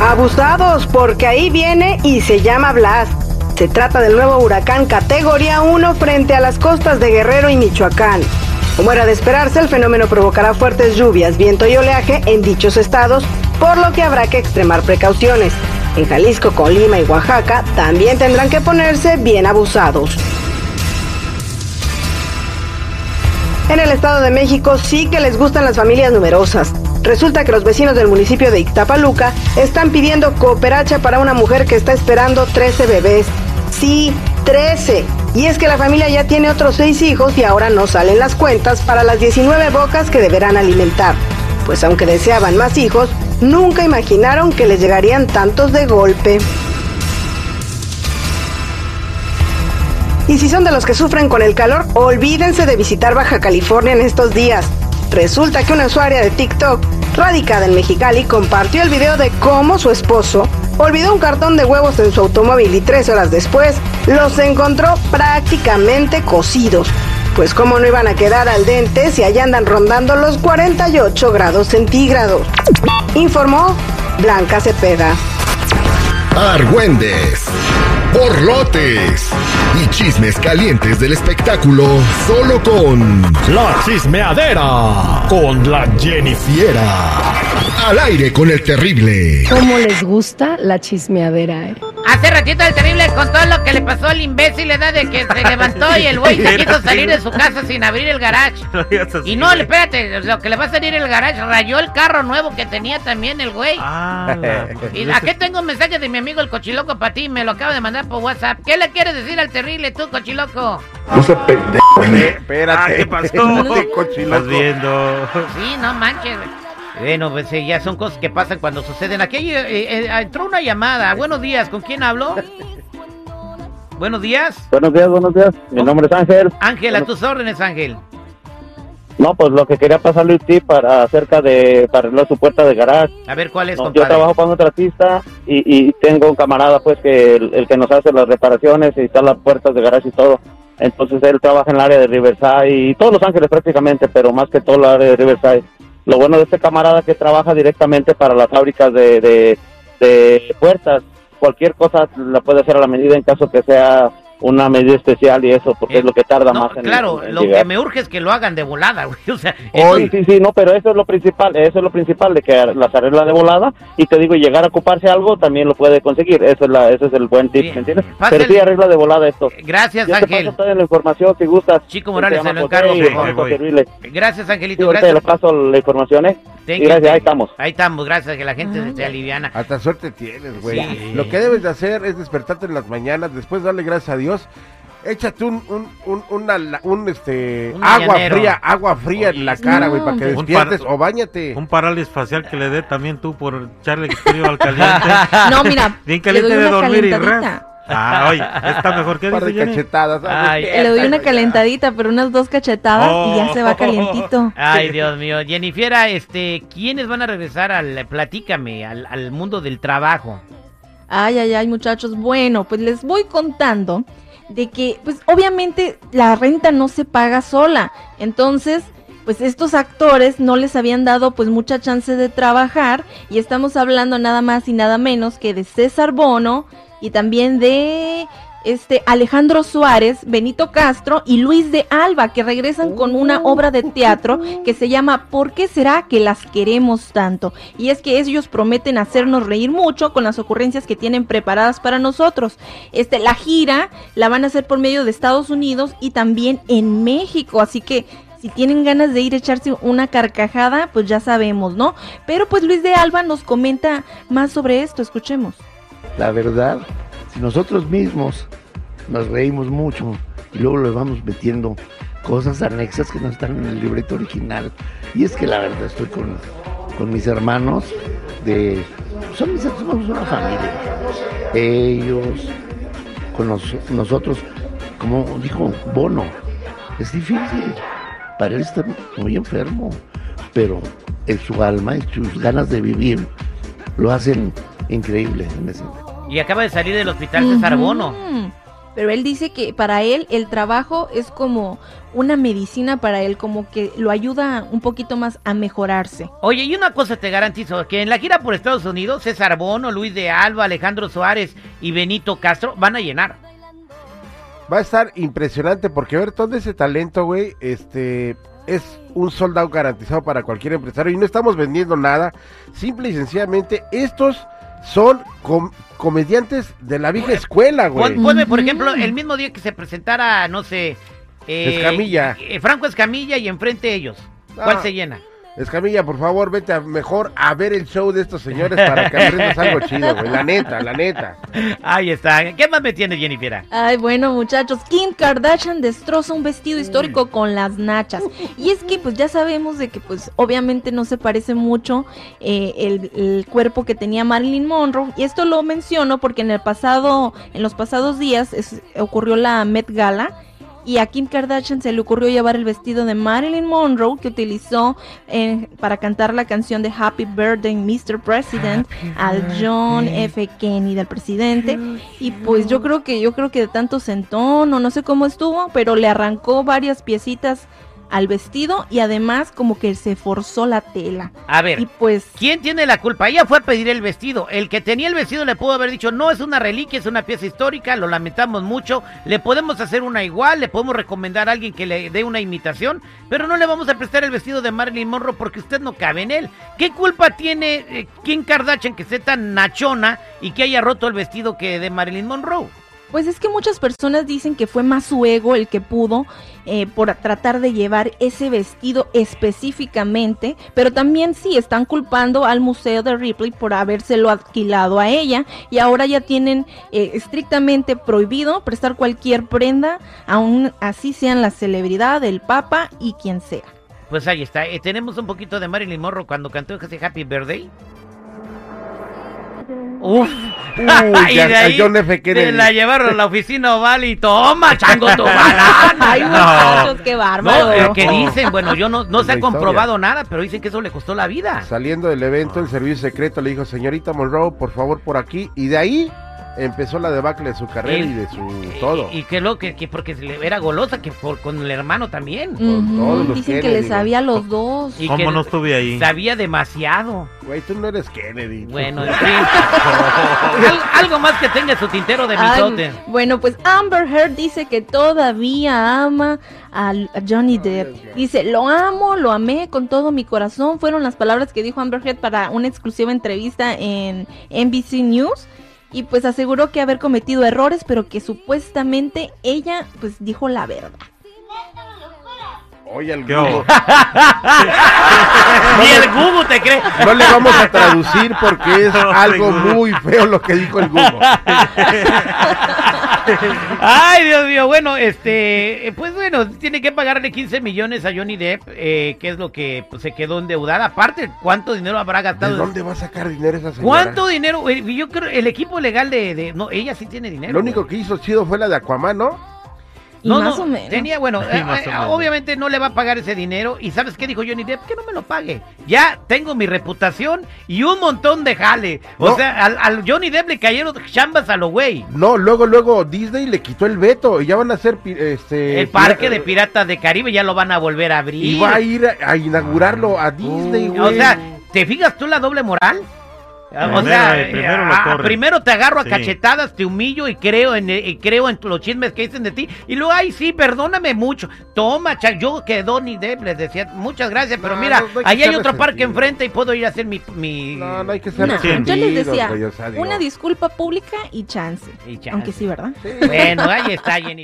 Abusados, porque ahí viene y se llama Blas. Se trata del nuevo huracán categoría 1 frente a las costas de Guerrero y Michoacán. Como era de esperarse, el fenómeno provocará fuertes lluvias, viento y oleaje en dichos estados, por lo que habrá que extremar precauciones. En Jalisco, Colima y Oaxaca también tendrán que ponerse bien abusados. En el Estado de México sí que les gustan las familias numerosas. Resulta que los vecinos del municipio de Ixtapaluca están pidiendo cooperacha para una mujer que está esperando 13 bebés. Sí, 13. Y es que la familia ya tiene otros 6 hijos y ahora no salen las cuentas para las 19 bocas que deberán alimentar. Pues aunque deseaban más hijos, nunca imaginaron que les llegarían tantos de golpe. Y si son de los que sufren con el calor, olvídense de visitar Baja California en estos días. Resulta que una usuaria de TikTok, radicada en Mexicali, compartió el video de cómo su esposo olvidó un cartón de huevos en su automóvil y tres horas después los encontró prácticamente cocidos. Pues cómo no iban a quedar al dente si allá andan rondando los 48 grados centígrados. Informó Blanca Cepeda. Argüendes, borlotes y chismes calientes del espectáculo solo con La chismeadera con la Jennifiera. Al aire con el terrible. ¿Cómo les gusta la chismeadera, eh? Hace ratito el terrible contó lo que le pasó al imbécil, edad de que se levantó y el güey se quiso salir de su casa sin abrir el garage. Y no, espérate, lo que le va a salir el garage, rayó el carro nuevo que tenía también el güey. Ah, Y aquí tengo un mensaje de mi amigo el cochiloco para ti, me lo acaba de mandar por WhatsApp. ¿Qué le quieres decir al terrible tú, cochiloco? Espérate. Ah, ¿qué pasó? Cochiloco. Estás viendo. Sí, no manches. güey. Bueno, pues eh, ya son cosas que pasan cuando suceden. Aquí eh, eh, entró una llamada. Buenos días, ¿con quién hablo? Buenos días. Buenos días, buenos días. Mi nombre es Ángel. Ángel, a tus órdenes, Ángel. No, pues lo que quería pasarle a ti para acerca de para arreglar su puerta de garage. A ver cuál es, No, yo trabajo para un tratista y, y tengo un camarada pues que el, el que nos hace las reparaciones y está las puertas de garage y todo. Entonces él trabaja en el área de Riverside y todos Los Ángeles prácticamente, pero más que todo el área de Riverside. Lo bueno de este camarada que trabaja directamente para las fábricas de, de, de puertas, cualquier cosa la puede hacer a la medida en caso que sea una medida especial y eso, porque Eh, es lo que tarda No, más en claro, en lo que me urge es que lo hagan de volada, güey. O sea, Oh, eso- sí, sí, no, pero eso es lo principal, eso es lo principal de que las arregla de volada y te digo, llegar a ocuparse algo también lo puede conseguir, eso es la, ese es el buen tip, Bien. ¿me entiendes? Pásale. Pero sí arregla de volada esto. Gracias, Yo te Ángel. paso toda la información si gustas. Chico Morales, Se se lo encargo, por favor. Gracias, Angelito. ahorita le Gracias. paso la información, ¿eh? You, gracias, ahí estamos. Ahí estamos, gracias, que la gente se aliviana. Hasta suerte tienes, güey. Sí. Lo que debes de hacer es despertarte en las mañanas, después darle gracias a Dios. Échate un, un, un, una un, este, Un agua fría, agua fría en la cara, güey, para que despiertes par- o bañate. Un parálisis facial que le dé también tú por echarle frío al caliente. No, mira, Bien le caliente doy de una dormir y calentadita. ras. Ah, oye, está mejor que Un par de dice cachetadas. Ay, Le doy una calentadita, pero unas dos cachetadas y ya se va Oh. calientito. Ay, Dios mío. Jennifiera, este, ¿quiénes van a regresar al, platícame, al, al mundo del trabajo? Ay, ay, ay, muchachos. Bueno, pues les voy contando de que, pues obviamente la renta no se paga sola. Entonces, pues estos actores no les habían dado pues mucha chance de trabajar. Y estamos hablando nada más y nada menos que de César Bono y también de este Alejandro Suárez, Benito Castro y Luis de Alba, que regresan con una obra de teatro que se llama ¿Por qué será que las queremos tanto? Y es que ellos prometen hacernos reír mucho con las ocurrencias que tienen preparadas para nosotros. Este, la gira la van a hacer por medio de Estados Unidos y también en México, así que si tienen ganas de ir a echarse una carcajada, pues ya sabemos, ¿no? Pero pues Luis de Alba nos comenta más sobre esto, escuchemos. La verdad, nosotros mismos nos reímos mucho y luego le vamos metiendo cosas anexas que no están en el libreto original. Y es que la verdad estoy con, con mis hermanos de... Son mis somos una familia. Ellos, con nos- nosotros, como dijo Bono, es difícil. Para él está muy enfermo, pero su alma y sus ganas de vivir lo hacen increíble en ese Y acaba de salir del hospital César Ujú. Bono. pero él dice que para él el trabajo es como una medicina para él, como que lo ayuda un poquito más a mejorarse. Oye, y una cosa te garantizo, que en la gira por Estados Unidos, César Bono, Luis de Alba, Alejandro Suárez y Benito Castro van a llenar. Va a estar impresionante porque ver todo ese talento, güey, este es un soldado garantizado para cualquier empresario y no estamos vendiendo nada. Simple y sencillamente, estos son com- comediantes de la vieja escuela, güey. Pon- Ponme, por ejemplo, el mismo día que se presentara, no sé... eh, Escamilla. eh, Franco Escamilla y enfrente ellos. ¿Cuál Ah. se llena? Escamilla, por favor, vete a- mejor a ver el show de estos señores para que aprendas algo chido, güey. La neta, la neta. Ahí está. ¿Qué más me tiene Jennifer? Ay, bueno, muchachos, Kim Kardashian destroza un vestido histórico con las nachas. Y es que, pues ya sabemos de que, pues, obviamente no se parece mucho eh, el, el cuerpo que tenía Marilyn Monroe. Y esto lo menciono porque en el pasado, en los pasados días es- ocurrió la Met Gala. Y a Kim Kardashian se le ocurrió llevar el vestido de Marilyn Monroe que utilizó eh, para cantar la canción de Happy Birthday Mr. President al John F. Kennedy, al presidente. Y pues yo creo que yo creo que de tanto sentón o no sé cómo estuvo, pero le arrancó varias piecitas al vestido y además como que se forzó la tela. A ver, Y pues ¿quién tiene la culpa? Ella fue a pedir el vestido. El que tenía el vestido le pudo haber dicho, no es una reliquia, es una pieza histórica, lo lamentamos mucho. Le podemos hacer una igual, le podemos recomendar a alguien que le dé una imitación, pero no le vamos a prestar el vestido de Marilyn Monroe porque usted no cabe en él. ¿Qué culpa tiene eh, Kim Kardashian que esté tan nachona y que haya roto el vestido que de Marilyn Monroe? Pues es que muchas personas dicen que fue más su ego el que pudo eh, por tratar de llevar ese vestido específicamente, pero también sí están culpando al Museo de Ripley por habérselo alquilado a ella y ahora ya tienen eh, estrictamente prohibido prestar cualquier prenda, aun así sean la celebridad, el Papa y quien sea. Pues ahí está. Eh, tenemos un poquito de Marilyn Monroe cuando cantó ese Happy Birthday. Uf. Uy, ya- de ahí John F. Kennedy. Se la llevaron a la oficina oval y toma, chango, tu balana. Ay, muchachos, qué bárbaro. No, que dicen, bueno, yo no, no se ha comprobado nada, pero dicen que eso le costó la vida. Saliendo del evento, el servicio secreto le dijo, señorita Monroe, por favor, por aquí. Y de ahí empezó la debacle de su carrera y de su todo. Y, que lo que, que porque se le- era golosa, que por, con el hermano también. Todos los Dicen que le sabía a los dos. Y ¿Cómo que no estuve ahí? Sabía demasiado. Güey, tú no eres Kennedy. Bueno, en fin. Al- algo más que tenga su tintero de Ay, misote. bueno, pues Amber Heard dice que todavía ama a Johnny Depp. Dice, lo amo, lo amé con todo mi corazón. Fueron las palabras que dijo Amber Heard para una exclusiva entrevista en NBC News. Y pues aseguró que haber cometido errores, pero que supuestamente ella pues dijo la verdad. Oye, el ¿Qué Google. hubo? Ni el Google te cree. No le vamos a traducir porque es No, algo muy feo lo que dijo el Google. Ay, Dios mío, bueno, este, eh, pues bueno, tiene que pagarle 15 millones a Johnny Depp, eh, que es lo que pues, se quedó endeudada. Aparte, ¿cuánto dinero habrá ¿De gastado? dónde va a sacar dinero esa señora? ¿Cuánto dinero? Eh, Yo creo, el equipo legal de, de- no, ella sí tiene dinero. Lo único güey. que hizo chido fue la de Aquaman, ¿no? No, más no, o menos. tenía, bueno, Sí, eh, eh, o menos. obviamente no le va a pagar ese dinero. ¿Y sabes qué dijo Johnny Depp? Que no me lo pague. Ya tengo mi reputación y un montón de jale. O No. sea, al, al Johnny Depp le cayeron chambas a lo güey. No, luego, luego Disney le quitó el veto y ya van a hacer este El parque de piratas de Caribe ya lo van a volver a abrir. y va a ir a, a inaugurarlo a Disney, O güey. sea, ¿te fijas tú la doble moral? O Primero, sea, eh, primero lo ah, primero te agarro a Sí. cachetadas, te humillo y creo en eh, y creo en los chismes que dicen de ti. Y luego, ay, sí, perdóname mucho. Toma, cha- yo que Donny Depp les decía, muchas gracias, pero No, mira, no, no hay ahí hay otro parque enfrente y puedo ir a hacer mi... mi... No, no hay que ser yo les decía, güey, o sea, digo, una disculpa pública y chance. Y chance. Aunque sí, ¿verdad? Bueno, ahí está, Jennifer.